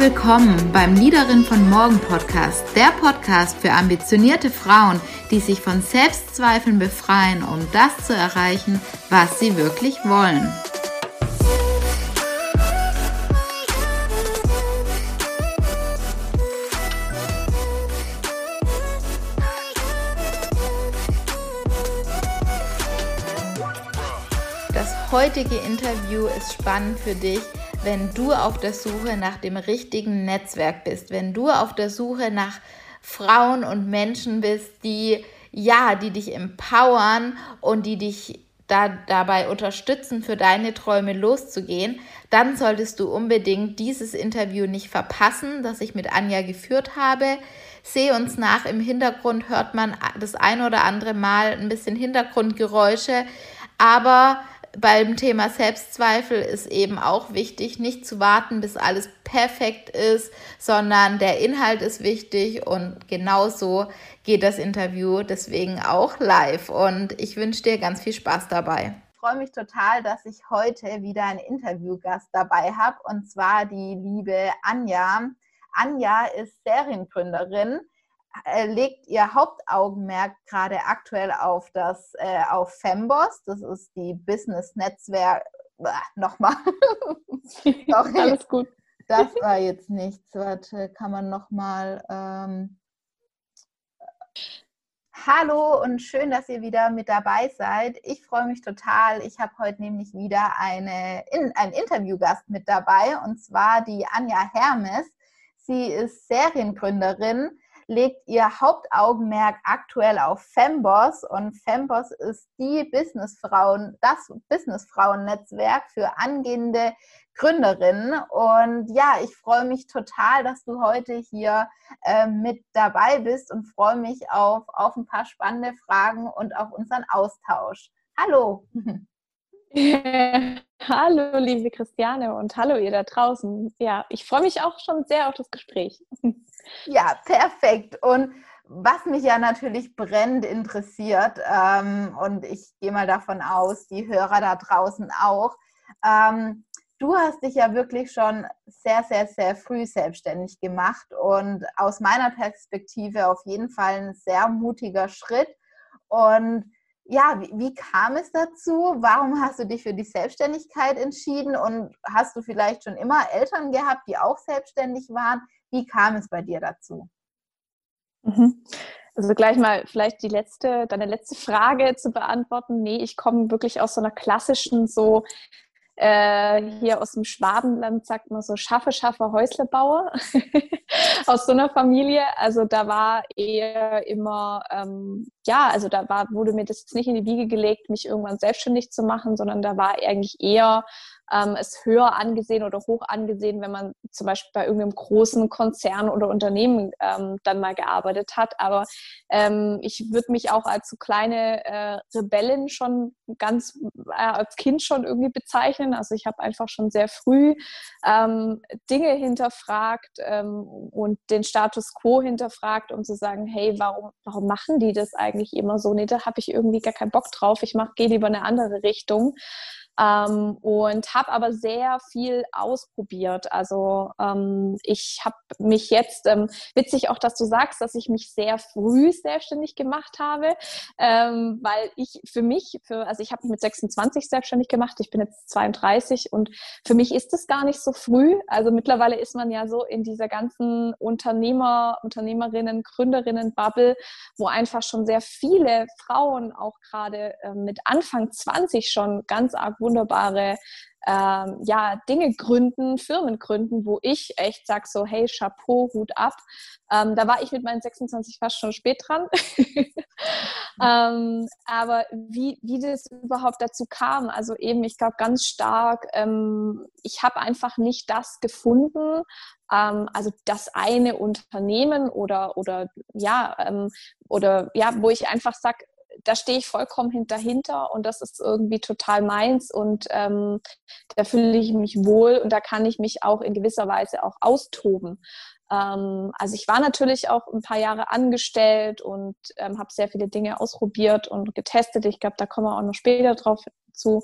willkommen beim Liederin von Morgen Podcast, der Podcast für ambitionierte Frauen, die sich von Selbstzweifeln befreien, um das zu erreichen, was sie wirklich wollen. Das heutige Interview ist spannend für dich, wenn du auf der Suche nach dem richtigen Netzwerk bist, wenn du auf der Suche nach Frauen und Menschen bist, die ja, die dich empowern und die dich da, dabei unterstützen, für deine Träume loszugehen, dann solltest du unbedingt dieses Interview nicht verpassen, das ich mit Anja geführt habe. Seh uns nach, im Hintergrund hört man das ein oder andere Mal ein bisschen Hintergrundgeräusche, aber beim Thema Selbstzweifel ist eben auch wichtig, nicht zu warten, bis alles perfekt ist, sondern der Inhalt ist wichtig und genauso geht das Interview deswegen auch live. Und ich wünsche dir ganz viel Spaß dabei. Ich freue mich total, dass ich heute wieder einen Interviewgast dabei habe und zwar die liebe Anja. Anja ist Seriengründerin legt ihr Hauptaugenmerk gerade aktuell auf das äh, auf Femboss. Das ist die Business Netzwerk. Nochmal. Alles gut. Das war jetzt nichts. Warte, kann man nochmal. Ähm Hallo und schön, dass ihr wieder mit dabei seid. Ich freue mich total. Ich habe heute nämlich wieder eine, in, einen Interviewgast mit dabei und zwar die Anja Hermes. Sie ist Seriengründerin legt ihr Hauptaugenmerk aktuell auf Femboss und Femboss ist die Businessfrauen, das Businessfrauennetzwerk für angehende Gründerinnen. Und ja, ich freue mich total, dass du heute hier äh, mit dabei bist und freue mich auf, auf ein paar spannende Fragen und auf unseren Austausch. Hallo! hallo, liebe Christiane und hallo ihr da draußen. Ja, ich freue mich auch schon sehr auf das Gespräch. Ja, perfekt. Und was mich ja natürlich brennend interessiert, ähm, und ich gehe mal davon aus, die Hörer da draußen auch, ähm, du hast dich ja wirklich schon sehr, sehr, sehr früh selbstständig gemacht und aus meiner Perspektive auf jeden Fall ein sehr mutiger Schritt. Und ja, wie, wie, kam es dazu? Warum hast du dich für die Selbstständigkeit entschieden? Und hast du vielleicht schon immer Eltern gehabt, die auch selbstständig waren? Wie kam es bei dir dazu? Mhm. Also gleich mal vielleicht die letzte, deine letzte Frage zu beantworten. Nee, ich komme wirklich aus so einer klassischen, so äh, hier aus dem Schwabenland sagt man so schaffe, schaffe, Häuslebauer aus so einer Familie. Also da war eher immer, ähm, ja, also da war, wurde mir das jetzt nicht in die Wiege gelegt, mich irgendwann selbstständig zu machen, sondern da war eigentlich eher ähm, ist höher angesehen oder hoch angesehen, wenn man zum Beispiel bei irgendeinem großen Konzern oder Unternehmen ähm, dann mal gearbeitet hat. Aber ähm, ich würde mich auch als so kleine äh, Rebellin schon ganz äh, als Kind schon irgendwie bezeichnen. Also ich habe einfach schon sehr früh ähm, Dinge hinterfragt ähm, und den Status quo hinterfragt, um zu sagen, hey, warum, warum machen die das eigentlich immer so? Nee, da habe ich irgendwie gar keinen Bock drauf. Ich gehe lieber in eine andere Richtung. Ähm, und habe aber sehr viel ausprobiert. Also ähm, ich habe mich jetzt, ähm, witzig auch, dass du sagst, dass ich mich sehr früh selbstständig gemacht habe, ähm, weil ich für mich, für, also ich habe mich mit 26 selbstständig gemacht, ich bin jetzt 32 und für mich ist es gar nicht so früh. Also mittlerweile ist man ja so in dieser ganzen Unternehmer, Unternehmerinnen, Gründerinnen-Bubble, wo einfach schon sehr viele Frauen auch gerade äh, mit Anfang 20 schon ganz arg wunderbare ähm, ja, Dinge gründen, Firmen gründen, wo ich echt sage so, hey, Chapeau, Hut ab. Ähm, da war ich mit meinen 26 fast schon spät dran. ähm, aber wie, wie das überhaupt dazu kam, also eben, ich glaube ganz stark, ähm, ich habe einfach nicht das gefunden, ähm, also das eine Unternehmen oder, oder ja, ähm, oder ja, wo ich einfach sage, da stehe ich vollkommen hinterhinter und das ist irgendwie total meins und ähm, da fühle ich mich wohl und da kann ich mich auch in gewisser Weise auch austoben. Ähm, also ich war natürlich auch ein paar Jahre angestellt und ähm, habe sehr viele Dinge ausprobiert und getestet. Ich glaube, da kommen wir auch noch später drauf zu.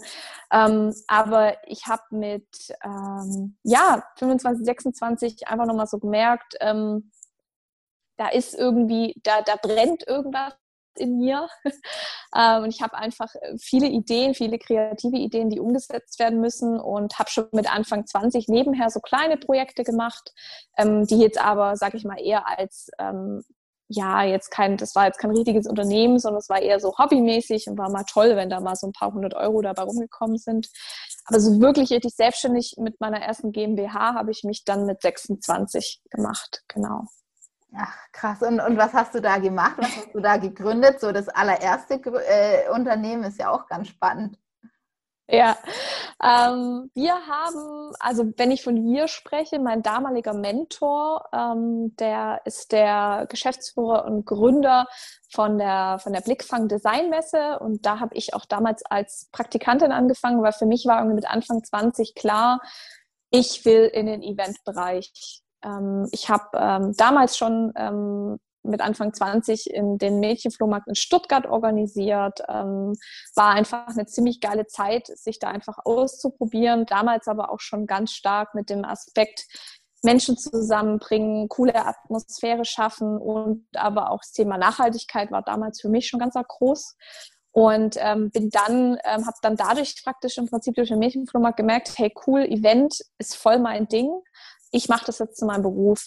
Ähm, aber ich habe mit ähm, ja 25, 26 einfach nochmal so gemerkt, ähm, da ist irgendwie, da, da brennt irgendwas in mir. Ähm, und ich habe einfach äh, viele Ideen, viele kreative Ideen, die umgesetzt werden müssen und habe schon mit Anfang 20 nebenher so kleine Projekte gemacht, ähm, die jetzt aber, sage ich mal, eher als ähm, ja, jetzt kein, das war jetzt kein richtiges Unternehmen, sondern es war eher so hobbymäßig und war mal toll, wenn da mal so ein paar hundert Euro dabei rumgekommen sind. Aber so wirklich richtig selbstständig mit meiner ersten GmbH habe ich mich dann mit 26 gemacht, genau. Ach, krass. Und, und was hast du da gemacht? Was hast du da gegründet? So das allererste äh, Unternehmen ist ja auch ganz spannend. Ja, ähm, wir haben, also wenn ich von wir spreche, mein damaliger Mentor, ähm, der ist der Geschäftsführer und Gründer von der, von der Blickfang Designmesse und da habe ich auch damals als Praktikantin angefangen, weil für mich war irgendwie mit Anfang 20 klar, ich will in den Eventbereich ähm, ich habe ähm, damals schon ähm, mit Anfang 20 in den Mädchenflohmarkt in Stuttgart organisiert. Ähm, war einfach eine ziemlich geile Zeit, sich da einfach auszuprobieren. Damals aber auch schon ganz stark mit dem Aspekt, Menschen zusammenbringen, coole Atmosphäre schaffen und aber auch das Thema Nachhaltigkeit war damals für mich schon ganz groß. Und ähm, bin dann, ähm, habe dann dadurch praktisch im Prinzip durch den Mädchenflohmarkt gemerkt, hey cool, Event ist voll mein Ding ich mache das jetzt zu meinem Beruf.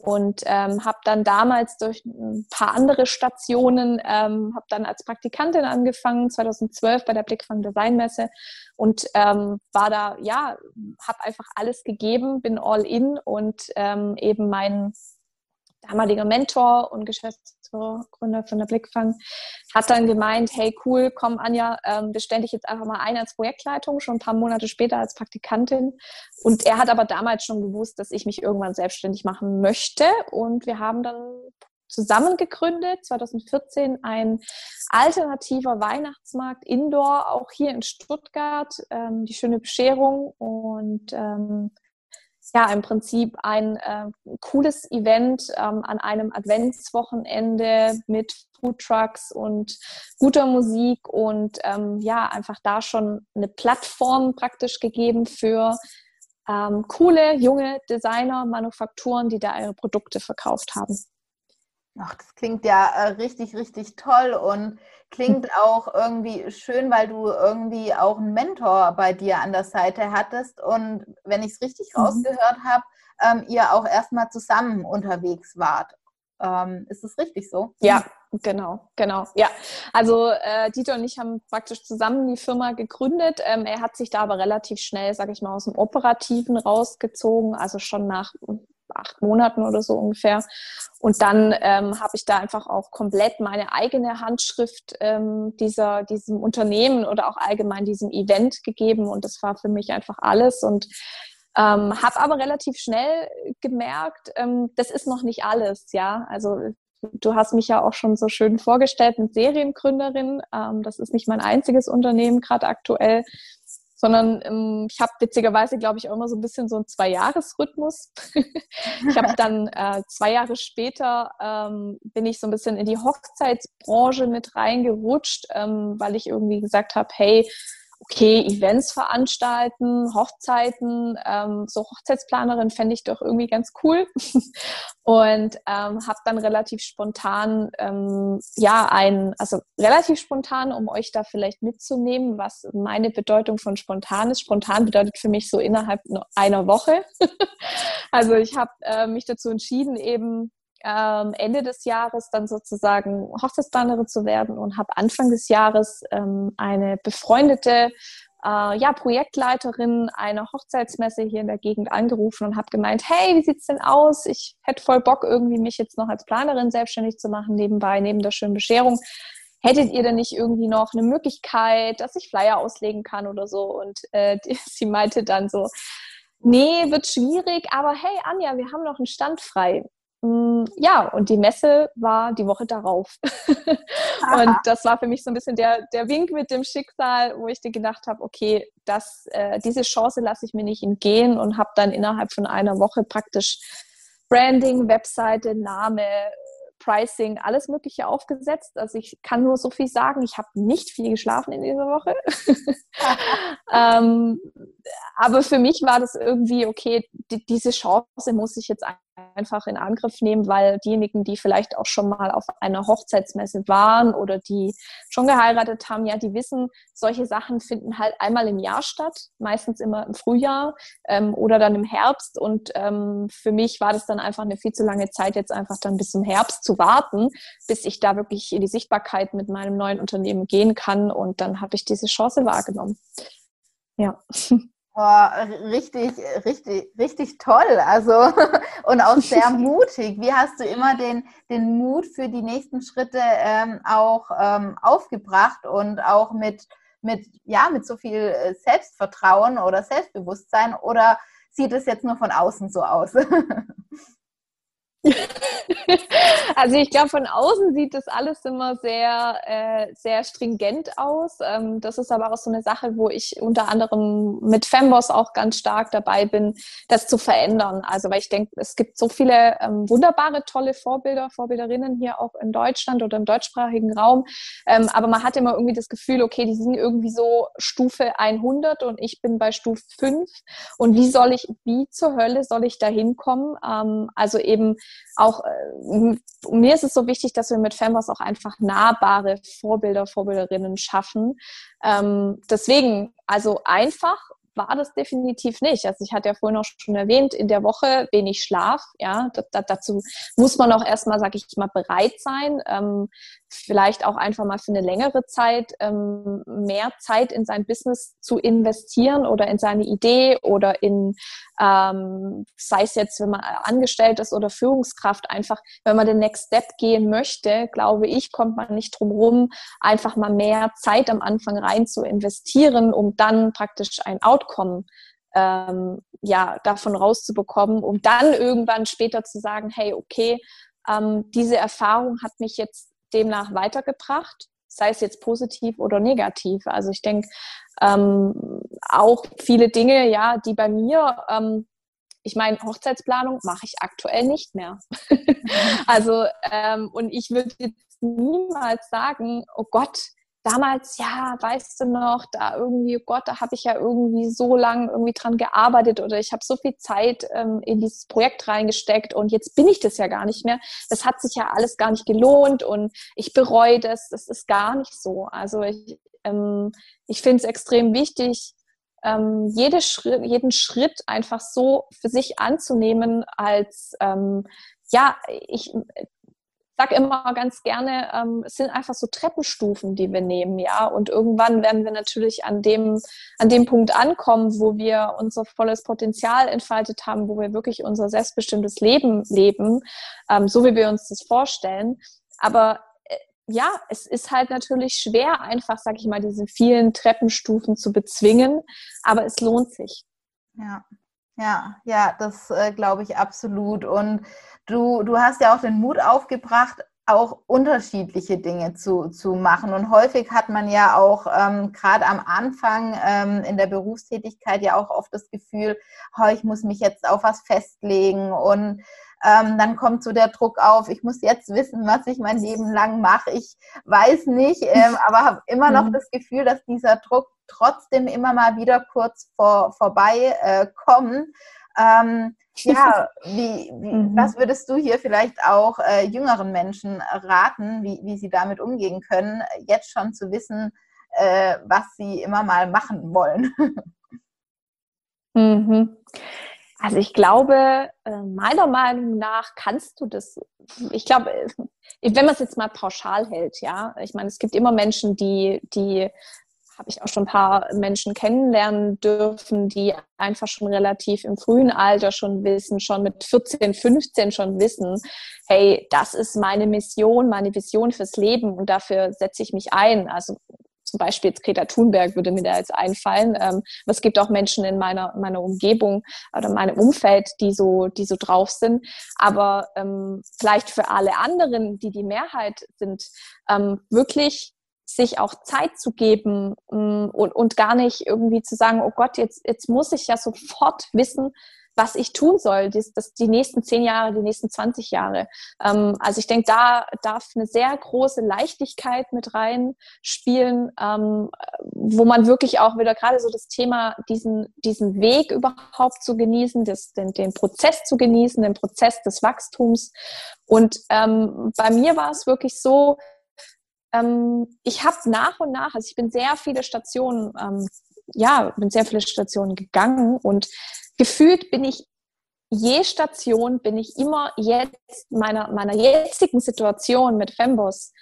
Und ähm, habe dann damals durch ein paar andere Stationen, ähm, habe dann als Praktikantin angefangen, 2012 bei der Blickfang Designmesse und ähm, war da, ja, habe einfach alles gegeben, bin all in und ähm, eben mein damaliger Mentor und Geschäftsführer von der Blickfang, hat dann gemeint, hey cool, komm Anja, ähm, bestände ich jetzt einfach mal ein als Projektleitung, schon ein paar Monate später als Praktikantin. Und er hat aber damals schon gewusst, dass ich mich irgendwann selbstständig machen möchte. Und wir haben dann zusammen gegründet, 2014 ein alternativer Weihnachtsmarkt Indoor, auch hier in Stuttgart, ähm, die schöne Bescherung und ähm, ja, im Prinzip ein äh, cooles Event ähm, an einem Adventswochenende mit Foodtrucks und guter Musik und ähm, ja, einfach da schon eine Plattform praktisch gegeben für ähm, coole, junge Designer, Manufakturen, die da ihre Produkte verkauft haben. Ach, das klingt ja äh, richtig, richtig toll und klingt auch irgendwie schön, weil du irgendwie auch einen Mentor bei dir an der Seite hattest und wenn ich es richtig mhm. rausgehört habe, ähm, ihr auch erstmal zusammen unterwegs wart. Ähm, ist das richtig so? Ja, genau, genau. Ja, also äh, Dieter und ich haben praktisch zusammen die Firma gegründet. Ähm, er hat sich da aber relativ schnell, sage ich mal, aus dem Operativen rausgezogen, also schon nach acht Monaten oder so ungefähr. Und dann ähm, habe ich da einfach auch komplett meine eigene Handschrift ähm, dieser, diesem Unternehmen oder auch allgemein diesem Event gegeben. Und das war für mich einfach alles. Und ähm, habe aber relativ schnell gemerkt, ähm, das ist noch nicht alles. Ja, also du hast mich ja auch schon so schön vorgestellt mit Seriengründerin. Ähm, das ist nicht mein einziges Unternehmen gerade aktuell sondern ähm, ich habe witzigerweise, glaube ich, auch immer so ein bisschen so einen Zwei-Jahres-Rhythmus. ich habe dann äh, zwei Jahre später ähm, bin ich so ein bisschen in die Hochzeitsbranche mit reingerutscht, ähm, weil ich irgendwie gesagt habe, hey, okay, Events veranstalten, Hochzeiten, ähm, so Hochzeitsplanerin fände ich doch irgendwie ganz cool. und ähm, habe dann relativ spontan, ähm, ja, ein, also relativ spontan, um euch da vielleicht mitzunehmen, was meine Bedeutung von spontan ist. Spontan bedeutet für mich so innerhalb einer Woche. also ich habe äh, mich dazu entschieden, eben ähm, Ende des Jahres dann sozusagen Hochzeitsplanerin zu werden und habe Anfang des Jahres ähm, eine befreundete äh, ja, Projektleiterin einer Hochzeitsmesse hier in der Gegend angerufen und habe gemeint, hey, wie sieht's denn aus? Ich hätte voll Bock, irgendwie mich jetzt noch als Planerin selbstständig zu machen, nebenbei, neben der schönen Bescherung. Hättet ihr denn nicht irgendwie noch eine Möglichkeit, dass ich Flyer auslegen kann oder so? Und äh, sie meinte dann so, nee, wird schwierig, aber hey Anja, wir haben noch einen Stand frei ja, und die Messe war die Woche darauf. und das war für mich so ein bisschen der, der Wink mit dem Schicksal, wo ich dir gedacht habe, okay, das, äh, diese Chance lasse ich mir nicht entgehen und habe dann innerhalb von einer Woche praktisch Branding, Webseite, Name, Pricing, alles Mögliche aufgesetzt. Also ich kann nur so viel sagen, ich habe nicht viel geschlafen in dieser Woche. ähm, aber für mich war das irgendwie, okay, die, diese Chance muss ich jetzt einfach in Angriff nehmen, weil diejenigen, die vielleicht auch schon mal auf einer Hochzeitsmesse waren oder die schon geheiratet haben, ja, die wissen, solche Sachen finden halt einmal im Jahr statt, meistens immer im Frühjahr ähm, oder dann im Herbst. Und ähm, für mich war das dann einfach eine viel zu lange Zeit, jetzt einfach dann bis zum Herbst zu warten, bis ich da wirklich in die Sichtbarkeit mit meinem neuen Unternehmen gehen kann. Und dann habe ich diese Chance wahrgenommen. Ja. Oh, richtig, richtig, richtig toll. Also und auch sehr mutig. Wie hast du immer den, den Mut für die nächsten Schritte ähm, auch ähm, aufgebracht und auch mit, mit, ja, mit so viel äh, Selbstvertrauen oder Selbstbewusstsein? Oder sieht es jetzt nur von außen so aus? Also ich glaube, von außen sieht das alles immer sehr, äh, sehr stringent aus. Ähm, das ist aber auch so eine Sache, wo ich unter anderem mit Femboss auch ganz stark dabei bin, das zu verändern. Also weil ich denke, es gibt so viele ähm, wunderbare, tolle Vorbilder, Vorbilderinnen hier auch in Deutschland oder im deutschsprachigen Raum. Ähm, aber man hat immer irgendwie das Gefühl, okay, die sind irgendwie so Stufe 100 und ich bin bei Stufe 5. Und wie soll ich, wie zur Hölle soll ich da hinkommen? Ähm, also eben auch äh, mir ist es so wichtig, dass wir mit Femboss auch einfach nahbare Vorbilder, Vorbilderinnen schaffen. Ähm, deswegen, also einfach war das definitiv nicht. Also ich hatte ja vorhin auch schon erwähnt, in der Woche wenig Schlaf. Ja, da, da, dazu muss man auch erstmal, sage ich mal, bereit sein. Ähm, vielleicht auch einfach mal für eine längere Zeit ähm, mehr Zeit in sein Business zu investieren oder in seine Idee oder in, ähm, sei es jetzt, wenn man angestellt ist oder Führungskraft, einfach, wenn man den Next Step gehen möchte, glaube ich, kommt man nicht drum rum, einfach mal mehr Zeit am Anfang rein zu investieren, um dann praktisch ein Outcome ähm, ja, davon rauszubekommen, um dann irgendwann später zu sagen, hey, okay, ähm, diese Erfahrung hat mich jetzt demnach weitergebracht, sei es jetzt positiv oder negativ. Also ich denke, ähm, auch viele Dinge, ja, die bei mir, ähm, ich meine, Hochzeitsplanung mache ich aktuell nicht mehr. also, ähm, und ich würde jetzt niemals sagen, oh Gott, damals, ja, weißt du noch, da irgendwie, oh Gott, da habe ich ja irgendwie so lange irgendwie dran gearbeitet oder ich habe so viel Zeit ähm, in dieses Projekt reingesteckt und jetzt bin ich das ja gar nicht mehr. Das hat sich ja alles gar nicht gelohnt und ich bereue das. Das ist gar nicht so. Also ich, ähm, ich finde es extrem wichtig, ähm, jede Schritt, jeden Schritt einfach so für sich anzunehmen als ähm, ja, ich, sag immer ganz gerne, ähm, es sind einfach so Treppenstufen, die wir nehmen, ja. Und irgendwann werden wir natürlich an dem, an dem Punkt ankommen, wo wir unser volles Potenzial entfaltet haben, wo wir wirklich unser selbstbestimmtes Leben leben, ähm, so wie wir uns das vorstellen. Aber äh, ja, es ist halt natürlich schwer, einfach, sag ich mal, diese vielen Treppenstufen zu bezwingen, aber es lohnt sich. Ja, ja, ja, das äh, glaube ich absolut. Und du, du hast ja auch den Mut aufgebracht, auch unterschiedliche Dinge zu, zu machen. Und häufig hat man ja auch ähm, gerade am Anfang ähm, in der Berufstätigkeit ja auch oft das Gefühl, oh, ich muss mich jetzt auf was festlegen und ähm, dann kommt so der Druck auf, ich muss jetzt wissen, was ich mein Leben lang mache. Ich weiß nicht, ähm, aber habe immer noch mhm. das Gefühl, dass dieser Druck trotzdem immer mal wieder kurz vor, vorbei äh, kommen. Ähm, ja, wie, wie, mhm. was würdest du hier vielleicht auch äh, jüngeren Menschen raten, wie, wie sie damit umgehen können, jetzt schon zu wissen, äh, was sie immer mal machen wollen? Mhm. Also ich glaube, äh, meiner Meinung nach kannst du das, ich glaube, äh, wenn man es jetzt mal pauschal hält, ja, ich meine, es gibt immer Menschen, die, die habe ich auch schon ein paar Menschen kennenlernen dürfen, die einfach schon relativ im frühen Alter schon wissen, schon mit 14, 15 schon wissen, hey, das ist meine Mission, meine Vision fürs Leben und dafür setze ich mich ein. Also zum Beispiel jetzt Greta Thunberg würde mir da jetzt einfallen. Ähm, aber es gibt auch Menschen in meiner, meiner Umgebung oder meinem Umfeld, die so, die so drauf sind. Aber ähm, vielleicht für alle anderen, die die Mehrheit sind, ähm, wirklich sich auch Zeit zu geben ähm, und, und gar nicht irgendwie zu sagen, oh Gott, jetzt, jetzt muss ich ja sofort wissen, was ich tun soll, das, das, die nächsten zehn Jahre, die nächsten 20 Jahre. Ähm, also ich denke, da darf eine sehr große Leichtigkeit mit reinspielen, ähm, wo man wirklich auch wieder gerade so das Thema, diesen, diesen Weg überhaupt zu genießen, das, den, den Prozess zu genießen, den Prozess des Wachstums. Und ähm, bei mir war es wirklich so, ähm, ich habe nach und nach, also ich bin sehr viele Stationen, ähm, ja, bin sehr viele Stationen gegangen und gefühlt bin ich je Station, bin ich immer jetzt meiner, meiner jetzigen Situation mit Fembos,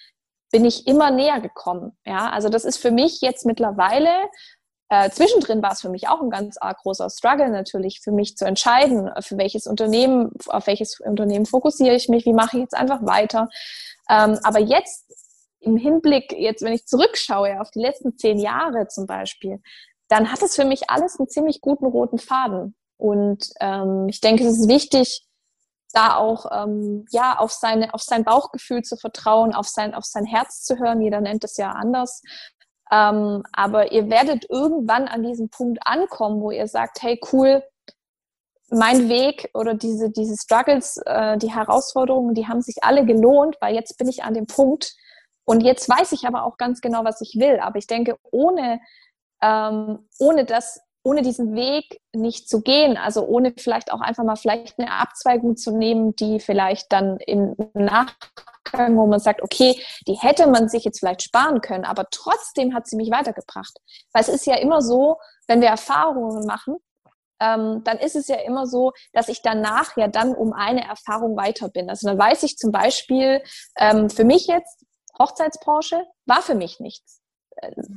bin ich immer näher gekommen. Ja, also das ist für mich jetzt mittlerweile, äh, zwischendrin war es für mich auch ein ganz arg großer Struggle natürlich, für mich zu entscheiden, für welches Unternehmen, auf welches Unternehmen fokussiere ich mich, wie mache ich jetzt einfach weiter. Ähm, aber jetzt im Hinblick, jetzt wenn ich zurückschaue auf die letzten zehn Jahre zum Beispiel, dann hat es für mich alles einen ziemlich guten roten Faden. Und ähm, ich denke, es ist wichtig, da auch ähm, ja auf seine auf sein Bauchgefühl zu vertrauen, auf sein auf sein Herz zu hören. Jeder nennt es ja anders. Ähm, aber ihr werdet irgendwann an diesem Punkt ankommen, wo ihr sagt, hey cool, mein Weg oder diese diese Struggles, äh, die Herausforderungen, die haben sich alle gelohnt, weil jetzt bin ich an dem Punkt und jetzt weiß ich aber auch ganz genau, was ich will. Aber ich denke, ohne ähm, ohne das ohne diesen Weg nicht zu gehen, also ohne vielleicht auch einfach mal vielleicht eine Abzweigung zu nehmen, die vielleicht dann im Nachgang, wo man sagt, okay, die hätte man sich jetzt vielleicht sparen können, aber trotzdem hat sie mich weitergebracht. Weil es ist ja immer so, wenn wir Erfahrungen machen, ähm, dann ist es ja immer so, dass ich danach ja dann um eine Erfahrung weiter bin. Also dann weiß ich zum Beispiel, ähm, für mich jetzt, Hochzeitsbranche war für mich nichts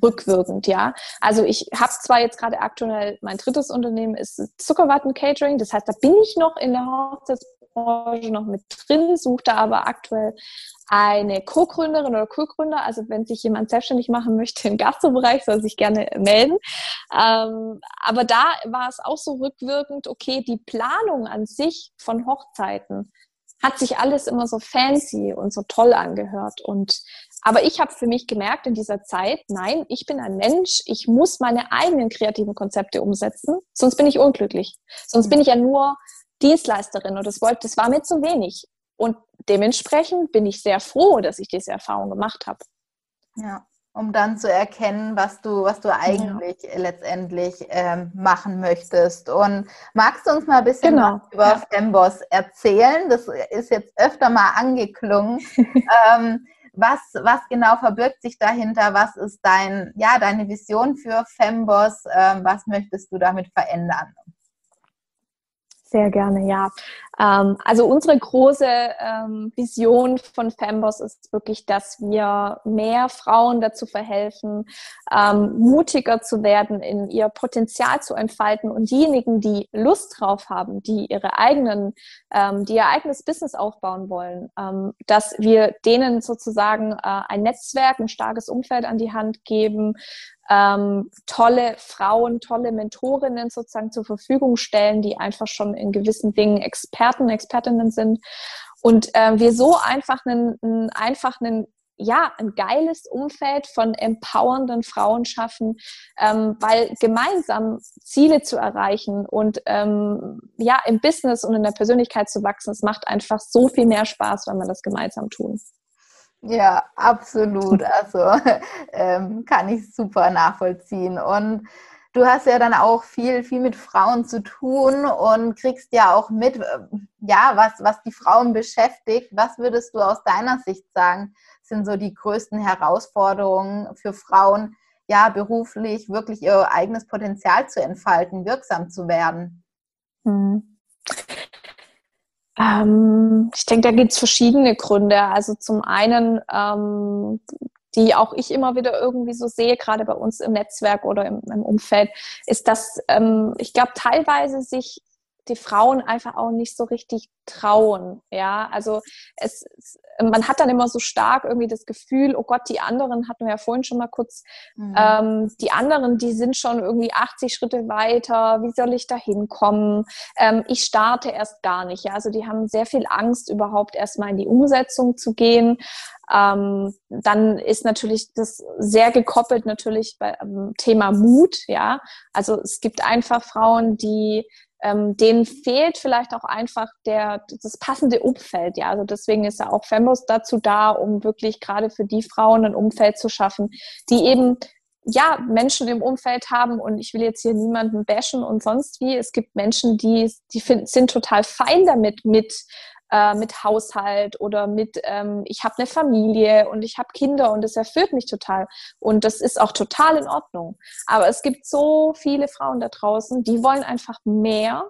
rückwirkend, ja. Also ich habe zwar jetzt gerade aktuell, mein drittes Unternehmen ist Zuckerwatten Catering, das heißt, da bin ich noch in der Hochzeitsbranche noch mit drin, suche da aber aktuell eine Co-Gründerin oder Co-Gründer. Also wenn sich jemand selbstständig machen möchte im Gastrobereich, soll sich gerne melden. Ähm, aber da war es auch so rückwirkend, okay, die Planung an sich von Hochzeiten hat sich alles immer so fancy und so toll angehört. Und aber ich habe für mich gemerkt in dieser Zeit, nein, ich bin ein Mensch, ich muss meine eigenen kreativen Konzepte umsetzen, sonst bin ich unglücklich. Sonst bin ich ja nur Dienstleisterin und das wollte, das war mir zu wenig. Und dementsprechend bin ich sehr froh, dass ich diese Erfahrung gemacht habe. Ja, um dann zu erkennen, was du, was du eigentlich ja. letztendlich ähm, machen möchtest. Und magst du uns mal ein bisschen genau. über ja. Femboss erzählen? Das ist jetzt öfter mal angeklungen. ähm, was, was genau verbirgt sich dahinter? Was ist dein, ja, deine Vision für Femboss? Ähm, was möchtest du damit verändern? Sehr gerne, ja. Ähm, also unsere große ähm, Vision von Femboss ist wirklich, dass wir mehr Frauen dazu verhelfen, ähm, mutiger zu werden, in ihr Potenzial zu entfalten und diejenigen, die Lust drauf haben, die ihre eigenen, ähm, die ihr eigenes Business aufbauen wollen, ähm, dass wir denen sozusagen äh, ein Netzwerk, ein starkes Umfeld an die Hand geben, ähm, tolle Frauen, tolle Mentorinnen sozusagen zur Verfügung stellen, die einfach schon in gewissen Dingen Experten, Expertinnen sind. Und äh, wir so einfach einen, einfach einen ja, ein geiles Umfeld von empowernden Frauen schaffen, ähm, weil gemeinsam Ziele zu erreichen und ähm, ja, im Business und in der Persönlichkeit zu wachsen, es macht einfach so viel mehr Spaß, wenn man das gemeinsam tun. Ja, absolut. Also ähm, kann ich super nachvollziehen. Und du hast ja dann auch viel, viel mit Frauen zu tun und kriegst ja auch mit, ja, was, was die Frauen beschäftigt. Was würdest du aus deiner Sicht sagen, sind so die größten Herausforderungen für Frauen, ja, beruflich wirklich ihr eigenes Potenzial zu entfalten, wirksam zu werden? Hm. Ähm, ich denke, da gibt es verschiedene Gründe. Also zum einen, ähm, die auch ich immer wieder irgendwie so sehe, gerade bei uns im Netzwerk oder im, im Umfeld, ist, dass ähm, ich glaube, teilweise sich die Frauen einfach auch nicht so richtig trauen. Ja, also es, man hat dann immer so stark irgendwie das Gefühl, oh Gott, die anderen hatten wir ja vorhin schon mal kurz, mhm. ähm, die anderen, die sind schon irgendwie 80 Schritte weiter. Wie soll ich da hinkommen? Ähm, ich starte erst gar nicht. Ja, also die haben sehr viel Angst, überhaupt erstmal in die Umsetzung zu gehen. Ähm, dann ist natürlich das sehr gekoppelt natürlich beim ähm, Thema Mut, ja. Also es gibt einfach Frauen, die ähm, denen fehlt vielleicht auch einfach der, das passende Umfeld. Ja, also deswegen ist ja auch Fembos dazu da, um wirklich gerade für die Frauen ein Umfeld zu schaffen, die eben ja, Menschen im Umfeld haben und ich will jetzt hier niemanden bashen und sonst wie. Es gibt Menschen, die, die find, sind total fein damit, mit äh, mit Haushalt oder mit, ähm, ich habe eine Familie und ich habe Kinder und das erfüllt mich total. Und das ist auch total in Ordnung. Aber es gibt so viele Frauen da draußen, die wollen einfach mehr,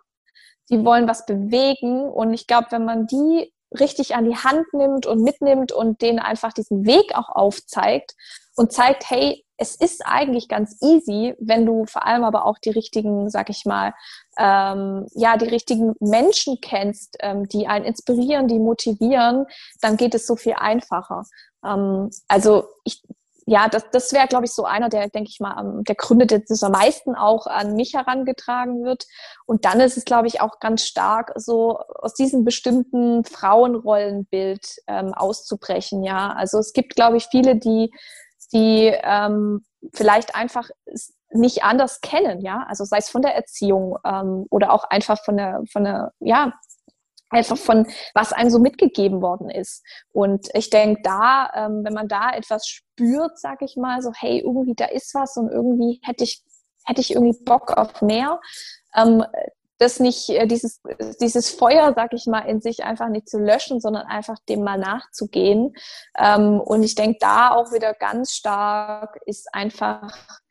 die wollen was bewegen. Und ich glaube, wenn man die richtig an die Hand nimmt und mitnimmt und denen einfach diesen Weg auch aufzeigt und zeigt, hey, es ist eigentlich ganz easy, wenn du vor allem aber auch die richtigen, sag ich mal, ähm, ja, die richtigen Menschen kennst, ähm, die einen inspirieren, die motivieren, dann geht es so viel einfacher. Ähm, also ich, ja, das, das wäre, glaube ich, so einer, der, denke ich mal, der Gründe, der das am meisten auch an mich herangetragen wird. Und dann ist es, glaube ich, auch ganz stark, so aus diesem bestimmten Frauenrollenbild ähm, auszubrechen. Ja, also es gibt, glaube ich, viele, die die ähm, vielleicht einfach nicht anders kennen, ja, also sei es von der Erziehung ähm, oder auch einfach von der, von der, ja, einfach von was einem so mitgegeben worden ist. Und ich denke, da, ähm, wenn man da etwas spürt, sag ich mal, so hey, irgendwie da ist was und irgendwie hätte ich hätte ich irgendwie Bock auf mehr, ähm, das nicht, äh, dieses, dieses Feuer, sag ich mal, in sich einfach nicht zu löschen, sondern einfach dem mal nachzugehen. Ähm, und ich denke, da auch wieder ganz stark ist einfach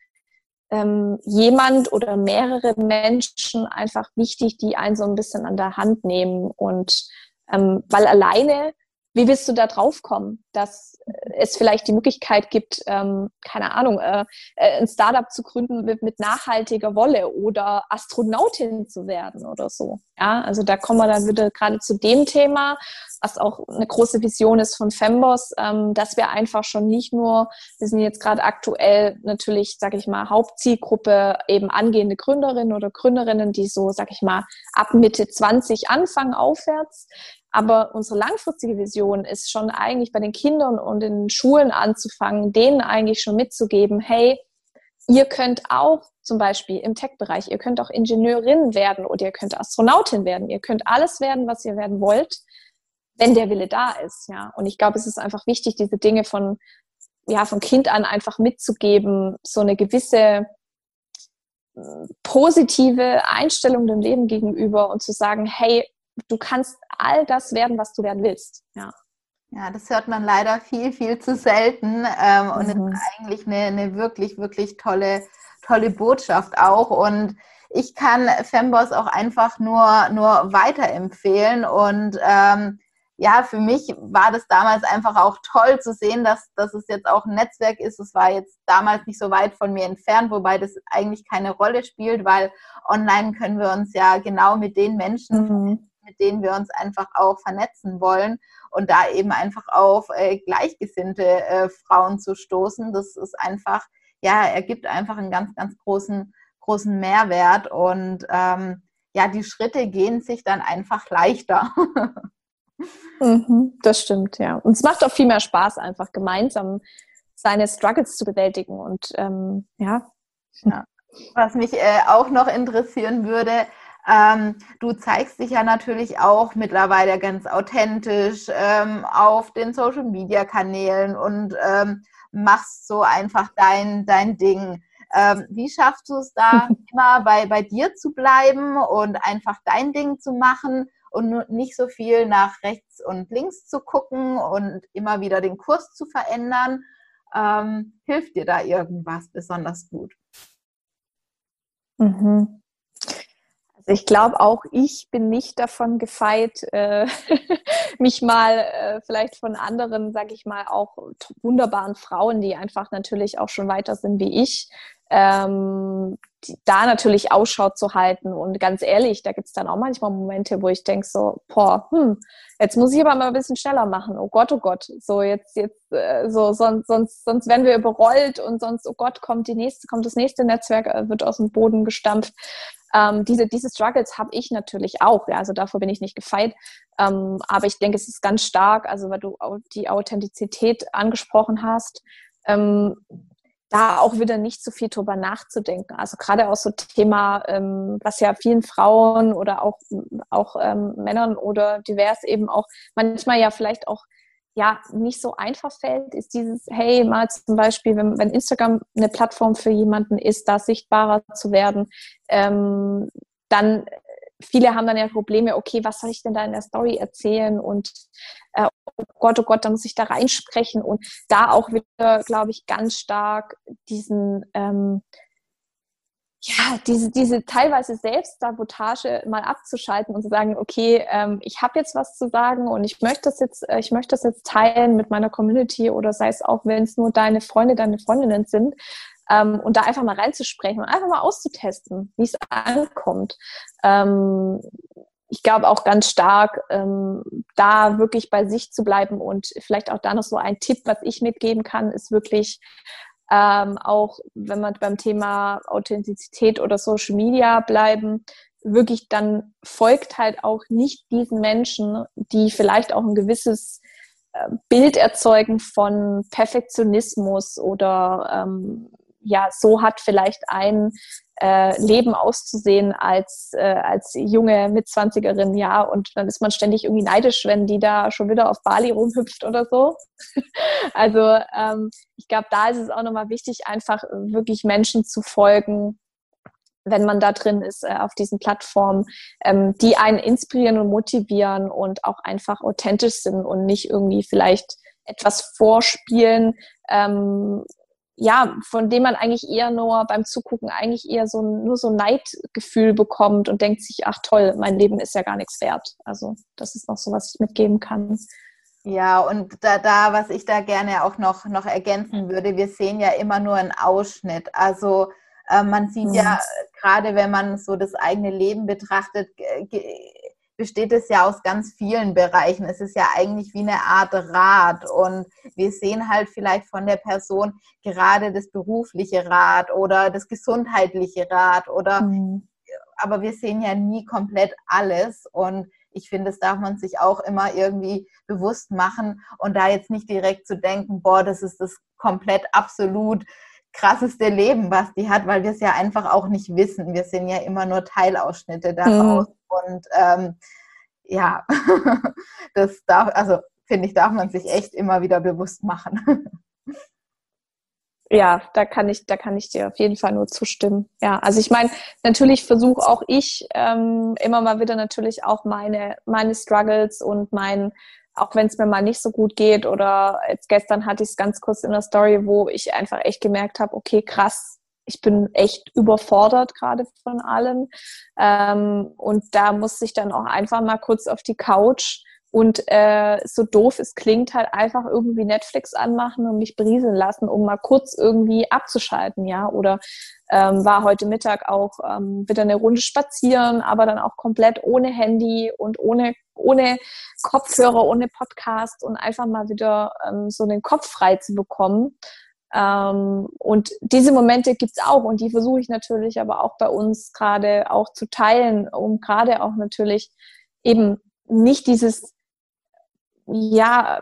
ähm, jemand oder mehrere Menschen einfach wichtig, die einen so ein bisschen an der Hand nehmen. Und ähm, weil alleine wie willst du da drauf kommen, dass es vielleicht die Möglichkeit gibt, ähm, keine Ahnung, äh, äh, ein Startup zu gründen mit, mit nachhaltiger Wolle oder Astronautin zu werden oder so? Ja, also da kommen wir dann wieder gerade zu dem Thema, was auch eine große Vision ist von Femboss, ähm, dass wir einfach schon nicht nur, wir sind jetzt gerade aktuell natürlich, sage ich mal, Hauptzielgruppe eben angehende Gründerinnen oder Gründerinnen, die so, sage ich mal, ab Mitte 20 anfangen aufwärts. Aber unsere langfristige Vision ist schon eigentlich bei den Kindern und in Schulen anzufangen, denen eigentlich schon mitzugeben, hey, ihr könnt auch zum Beispiel im Tech-Bereich, ihr könnt auch Ingenieurin werden oder ihr könnt Astronautin werden. Ihr könnt alles werden, was ihr werden wollt, wenn der Wille da ist. Ja. Und ich glaube, es ist einfach wichtig, diese Dinge von, ja, von Kind an einfach mitzugeben, so eine gewisse äh, positive Einstellung dem Leben gegenüber und zu sagen, hey, du kannst all das werden, was du werden willst. Ja. Ja, das hört man leider viel, viel zu selten. Ähm, und mhm. ist eigentlich eine, eine wirklich, wirklich tolle, tolle Botschaft auch. Und ich kann Femboss auch einfach nur, nur weiterempfehlen. Und ähm, ja, für mich war das damals einfach auch toll zu sehen, dass, dass es jetzt auch ein Netzwerk ist. Es war jetzt damals nicht so weit von mir entfernt, wobei das eigentlich keine Rolle spielt, weil online können wir uns ja genau mit den Menschen mhm mit denen wir uns einfach auch vernetzen wollen und da eben einfach auf äh, gleichgesinnte äh, Frauen zu stoßen. Das ist einfach, ja, ergibt einfach einen ganz, ganz großen, großen Mehrwert und ähm, ja, die Schritte gehen sich dann einfach leichter. mhm, das stimmt, ja. Und es macht auch viel mehr Spaß, einfach gemeinsam seine Struggles zu bewältigen und ähm, ja. ja. Was mich äh, auch noch interessieren würde, ähm, du zeigst dich ja natürlich auch mittlerweile ganz authentisch ähm, auf den Social Media Kanälen und ähm, machst so einfach dein, dein Ding. Ähm, wie schaffst du es da immer bei, bei dir zu bleiben und einfach dein Ding zu machen und nicht so viel nach rechts und links zu gucken und immer wieder den Kurs zu verändern? Ähm, hilft dir da irgendwas besonders gut? Mhm. Ich glaube, auch ich bin nicht davon gefeit, äh, mich mal äh, vielleicht von anderen, sage ich mal, auch wunderbaren Frauen, die einfach natürlich auch schon weiter sind wie ich, ähm, da natürlich Ausschau zu halten. Und ganz ehrlich, da gibt es dann auch manchmal Momente, wo ich denke so, boah, hm, jetzt muss ich aber mal ein bisschen schneller machen. Oh Gott, oh Gott, so jetzt, jetzt, äh, so, sonst, sonst, sonst werden wir überrollt und sonst, oh Gott, kommt die nächste, kommt das nächste Netzwerk, äh, wird aus dem Boden gestampft. Ähm, diese, diese Struggles habe ich natürlich auch, ja, also davor bin ich nicht gefeit. Ähm, aber ich denke, es ist ganz stark, also weil du die Authentizität angesprochen hast, ähm, da auch wieder nicht so viel drüber nachzudenken. Also gerade auch so Thema, ähm, was ja vielen Frauen oder auch, auch ähm, Männern oder divers eben auch manchmal ja vielleicht auch ja nicht so einfach fällt, ist dieses, hey, mal zum Beispiel, wenn, wenn Instagram eine Plattform für jemanden ist, da sichtbarer zu werden, ähm, dann viele haben dann ja Probleme, okay, was soll ich denn da in der Story erzählen? Und äh, oh Gott, oh Gott, da muss ich da reinsprechen. Und da auch wieder, glaube ich, ganz stark diesen ähm, ja, diese, diese teilweise Selbstsabotage mal abzuschalten und zu sagen, okay, ähm, ich habe jetzt was zu sagen und ich möchte das jetzt, äh, ich möchte das jetzt teilen mit meiner Community oder sei es auch, wenn es nur deine Freunde, deine Freundinnen sind, ähm, und da einfach mal reinzusprechen und einfach mal auszutesten, wie es ankommt. Ähm, ich glaube auch ganz stark, ähm, da wirklich bei sich zu bleiben und vielleicht auch da noch so ein Tipp, was ich mitgeben kann, ist wirklich ähm, auch, wenn man beim Thema Authentizität oder Social Media bleiben, wirklich dann folgt halt auch nicht diesen Menschen, die vielleicht auch ein gewisses äh, Bild erzeugen von Perfektionismus oder ähm, ja, so hat vielleicht ein äh, Leben auszusehen als, äh, als junge Mitzwanzigerin, ja, und dann ist man ständig irgendwie neidisch, wenn die da schon wieder auf Bali rumhüpft oder so. also ähm, ich glaube, da ist es auch nochmal wichtig, einfach wirklich Menschen zu folgen, wenn man da drin ist äh, auf diesen Plattformen, ähm, die einen inspirieren und motivieren und auch einfach authentisch sind und nicht irgendwie vielleicht etwas vorspielen, ähm, ja, von dem man eigentlich eher nur beim Zugucken eigentlich eher so nur so Neidgefühl bekommt und denkt sich, ach toll, mein Leben ist ja gar nichts wert. Also das ist noch so, was ich mitgeben kann. Ja, und da, da, was ich da gerne auch noch, noch ergänzen würde, wir sehen ja immer nur einen Ausschnitt. Also äh, man sieht ja, ja gerade, wenn man so das eigene Leben betrachtet, besteht es ja aus ganz vielen Bereichen. Es ist ja eigentlich wie eine Art Rad und wir sehen halt vielleicht von der Person gerade das berufliche Rad oder das gesundheitliche Rad oder mhm. aber wir sehen ja nie komplett alles und ich finde, das darf man sich auch immer irgendwie bewusst machen und da jetzt nicht direkt zu denken, boah, das ist das komplett absolut krasseste Leben, was die hat, weil wir es ja einfach auch nicht wissen. Wir sehen ja immer nur Teilausschnitte daraus. Mhm. Und ähm, ja, das darf, also finde ich, darf man sich echt immer wieder bewusst machen. Ja, da kann ich, da kann ich dir auf jeden Fall nur zustimmen. Ja, also ich meine, natürlich versuche auch ich ähm, immer mal wieder natürlich auch meine, meine Struggles und mein, auch wenn es mir mal nicht so gut geht oder jetzt gestern hatte ich es ganz kurz in der Story, wo ich einfach echt gemerkt habe, okay, krass, ich bin echt überfordert gerade von allem. Ähm, und da muss ich dann auch einfach mal kurz auf die Couch und äh, so doof es klingt, halt einfach irgendwie Netflix anmachen und mich brieseln lassen, um mal kurz irgendwie abzuschalten, ja. Oder ähm, war heute Mittag auch ähm, wieder eine Runde spazieren, aber dann auch komplett ohne Handy und ohne, ohne Kopfhörer, ohne Podcast und einfach mal wieder ähm, so den Kopf frei zu bekommen. Ähm, und diese Momente gibt's auch und die versuche ich natürlich aber auch bei uns gerade auch zu teilen, um gerade auch natürlich eben nicht dieses, ja,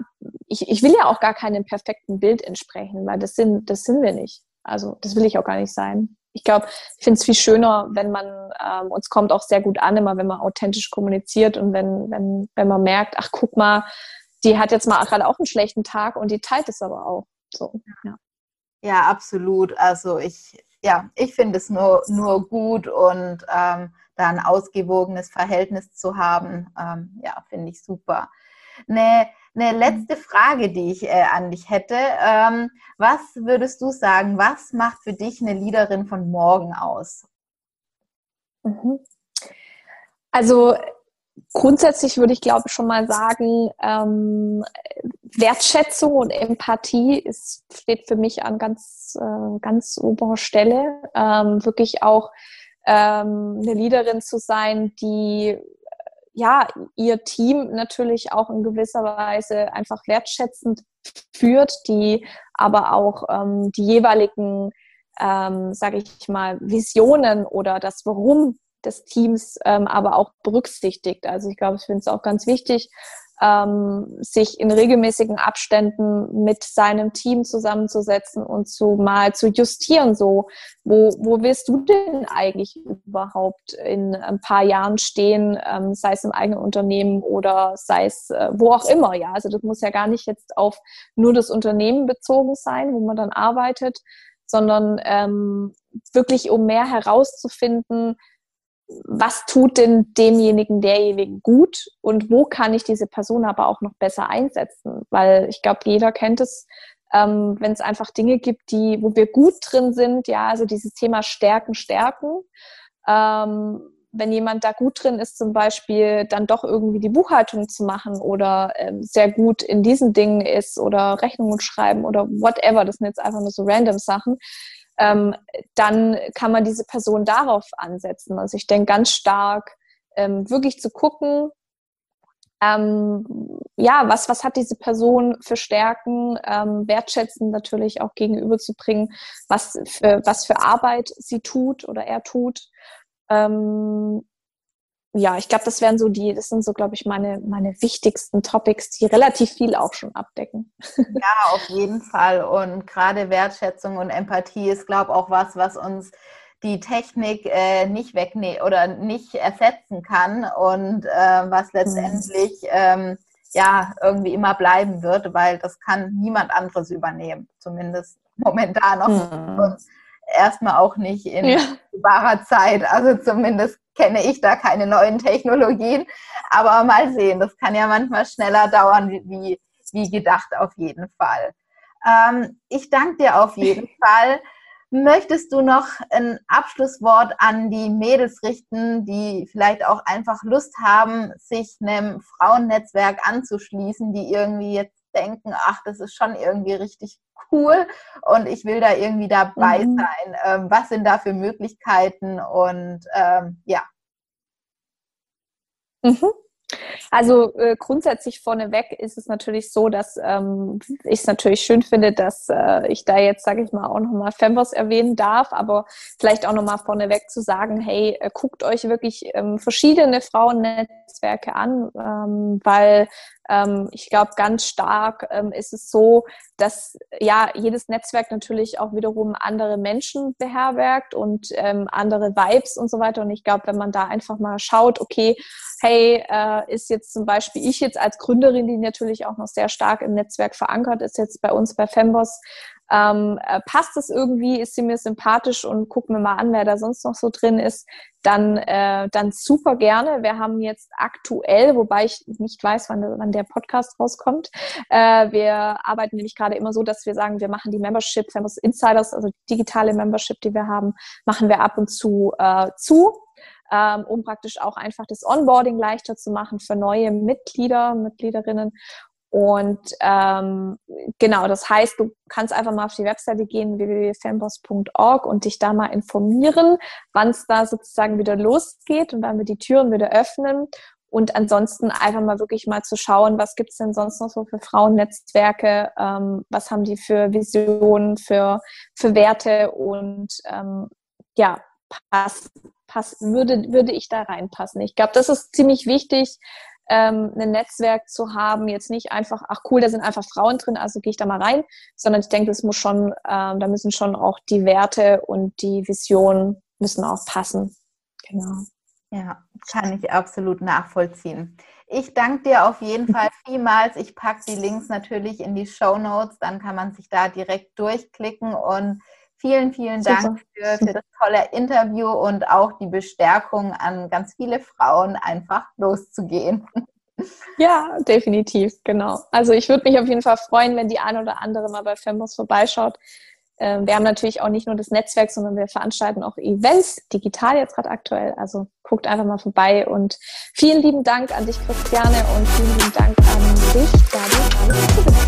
ich, ich will ja auch gar keinem perfekten Bild entsprechen, weil das sind, das sind wir nicht. Also das will ich auch gar nicht sein. Ich glaube, ich finde es viel schöner, wenn man, ähm, uns kommt auch sehr gut an, immer wenn man authentisch kommuniziert und wenn, wenn, wenn man merkt, ach guck mal, die hat jetzt mal gerade auch einen schlechten Tag und die teilt es aber auch. So, ja. Ja, absolut. Also ich, ja, ich finde es nur, nur gut und ähm, da ein ausgewogenes Verhältnis zu haben, ähm, ja, finde ich super. Eine, eine letzte Frage, die ich äh, an dich hätte. Ähm, was würdest du sagen, was macht für dich eine Leaderin von morgen aus? Mhm. Also grundsätzlich würde ich glaube schon mal sagen, ähm, Wertschätzung und Empathie ist, steht für mich an ganz, äh, ganz oberer Stelle. Ähm, wirklich auch ähm, eine Leaderin zu sein, die ja ihr Team natürlich auch in gewisser Weise einfach wertschätzend führt, die aber auch ähm, die jeweiligen, ähm, sage ich mal, Visionen oder das Warum des Teams ähm, aber auch berücksichtigt. Also ich glaube, ich finde es auch ganz wichtig, ähm, sich in regelmäßigen Abständen mit seinem Team zusammenzusetzen und zu mal zu justieren, so, wo, wo willst du denn eigentlich überhaupt in ein paar Jahren stehen, ähm, sei es im eigenen Unternehmen oder sei es äh, wo auch immer, ja. Also das muss ja gar nicht jetzt auf nur das Unternehmen bezogen sein, wo man dann arbeitet, sondern ähm, wirklich um mehr herauszufinden, was tut denn demjenigen, derjenigen gut und wo kann ich diese Person aber auch noch besser einsetzen? Weil ich glaube, jeder kennt es, ähm, wenn es einfach Dinge gibt, die, wo wir gut drin sind, ja, also dieses Thema Stärken, Stärken. Ähm, wenn jemand da gut drin ist, zum Beispiel dann doch irgendwie die Buchhaltung zu machen oder ähm, sehr gut in diesen Dingen ist oder Rechnungen schreiben oder whatever, das sind jetzt einfach nur so random Sachen, ähm, dann kann man diese Person darauf ansetzen. Also ich denke ganz stark, ähm, wirklich zu gucken, ähm, ja, was, was hat diese Person für Stärken, ähm, wertschätzen natürlich auch gegenüberzubringen, was für, was für Arbeit sie tut oder er tut. Ähm, ja, ich glaube, das wären so die, das sind so, glaube ich, meine, meine wichtigsten Topics, die relativ viel auch schon abdecken. Ja, auf jeden Fall. Und gerade Wertschätzung und Empathie ist, glaube ich, auch was, was uns die Technik äh, nicht wegnehmen oder nicht ersetzen kann und äh, was letztendlich mhm. ähm, ja irgendwie immer bleiben wird, weil das kann niemand anderes übernehmen, zumindest momentan noch. Mhm. Erstmal auch nicht in ja. Zeit. Also zumindest kenne ich da keine neuen Technologien. Aber mal sehen, das kann ja manchmal schneller dauern, wie, wie gedacht auf jeden Fall. Ähm, ich danke dir auf jeden Fall. Möchtest du noch ein Abschlusswort an die Mädels richten, die vielleicht auch einfach Lust haben, sich einem Frauennetzwerk anzuschließen, die irgendwie jetzt denken, ach, das ist schon irgendwie richtig cool und ich will da irgendwie dabei mhm. sein. Ähm, was sind da für Möglichkeiten und ähm, ja. Mhm. Also äh, grundsätzlich vorneweg ist es natürlich so, dass ähm, ich es natürlich schön finde, dass äh, ich da jetzt, sage ich mal, auch nochmal Femboss erwähnen darf, aber vielleicht auch nochmal vorneweg zu sagen, hey, äh, guckt euch wirklich ähm, verschiedene Frauennetzwerke an, ähm, weil ähm, ich glaube, ganz stark ähm, ist es so, dass ja jedes Netzwerk natürlich auch wiederum andere Menschen beherbergt und ähm, andere Vibes und so weiter. Und ich glaube, wenn man da einfach mal schaut, okay, hey, äh, ist jetzt zum Beispiel ich jetzt als Gründerin, die natürlich auch noch sehr stark im Netzwerk verankert ist, jetzt bei uns bei Femboss, ähm, äh, passt es irgendwie, ist sie mir sympathisch und gucken wir mal an, wer da sonst noch so drin ist, dann, äh, dann super gerne. Wir haben jetzt aktuell, wobei ich nicht weiß, wann, wann der Podcast rauskommt, äh, wir arbeiten nämlich gerade immer so, dass wir sagen, wir machen die Membership, Famous Insiders, also digitale Membership, die wir haben, machen wir ab und zu äh, zu ähm, um praktisch auch einfach das Onboarding leichter zu machen für neue Mitglieder, Mitgliederinnen. Und ähm, genau, das heißt, du kannst einfach mal auf die Webseite gehen, www.fanboss.org und dich da mal informieren, wann es da sozusagen wieder losgeht und wann wir die Türen wieder öffnen. Und ansonsten einfach mal wirklich mal zu schauen, was gibt es denn sonst noch so für Frauennetzwerke, ähm, was haben die für Visionen, für, für Werte und ähm, ja, pass, pass, würde, würde ich da reinpassen. Ich glaube, das ist ziemlich wichtig, ähm, ein Netzwerk zu haben, jetzt nicht einfach, ach cool, da sind einfach Frauen drin, also gehe ich da mal rein, sondern ich denke, das muss schon, ähm, da müssen schon auch die Werte und die Vision müssen auch passen. Genau. Ja, kann ich absolut nachvollziehen. Ich danke dir auf jeden Fall vielmals. Ich packe die Links natürlich in die Show Notes, dann kann man sich da direkt durchklicken und Vielen, vielen Dank für, für, das tolle Interview und auch die Bestärkung an ganz viele Frauen, einfach loszugehen. Ja, definitiv, genau. Also ich würde mich auf jeden Fall freuen, wenn die eine oder andere mal bei Fembos vorbeischaut. ähm, wir haben natürlich auch nicht nur das Netzwerk, sondern wir veranstalten auch Events, digital jetzt gerade aktuell. Also guckt einfach mal vorbei und vielen lieben Dank an dich, Christiane, und vielen lieben Dank an dich, Gabi.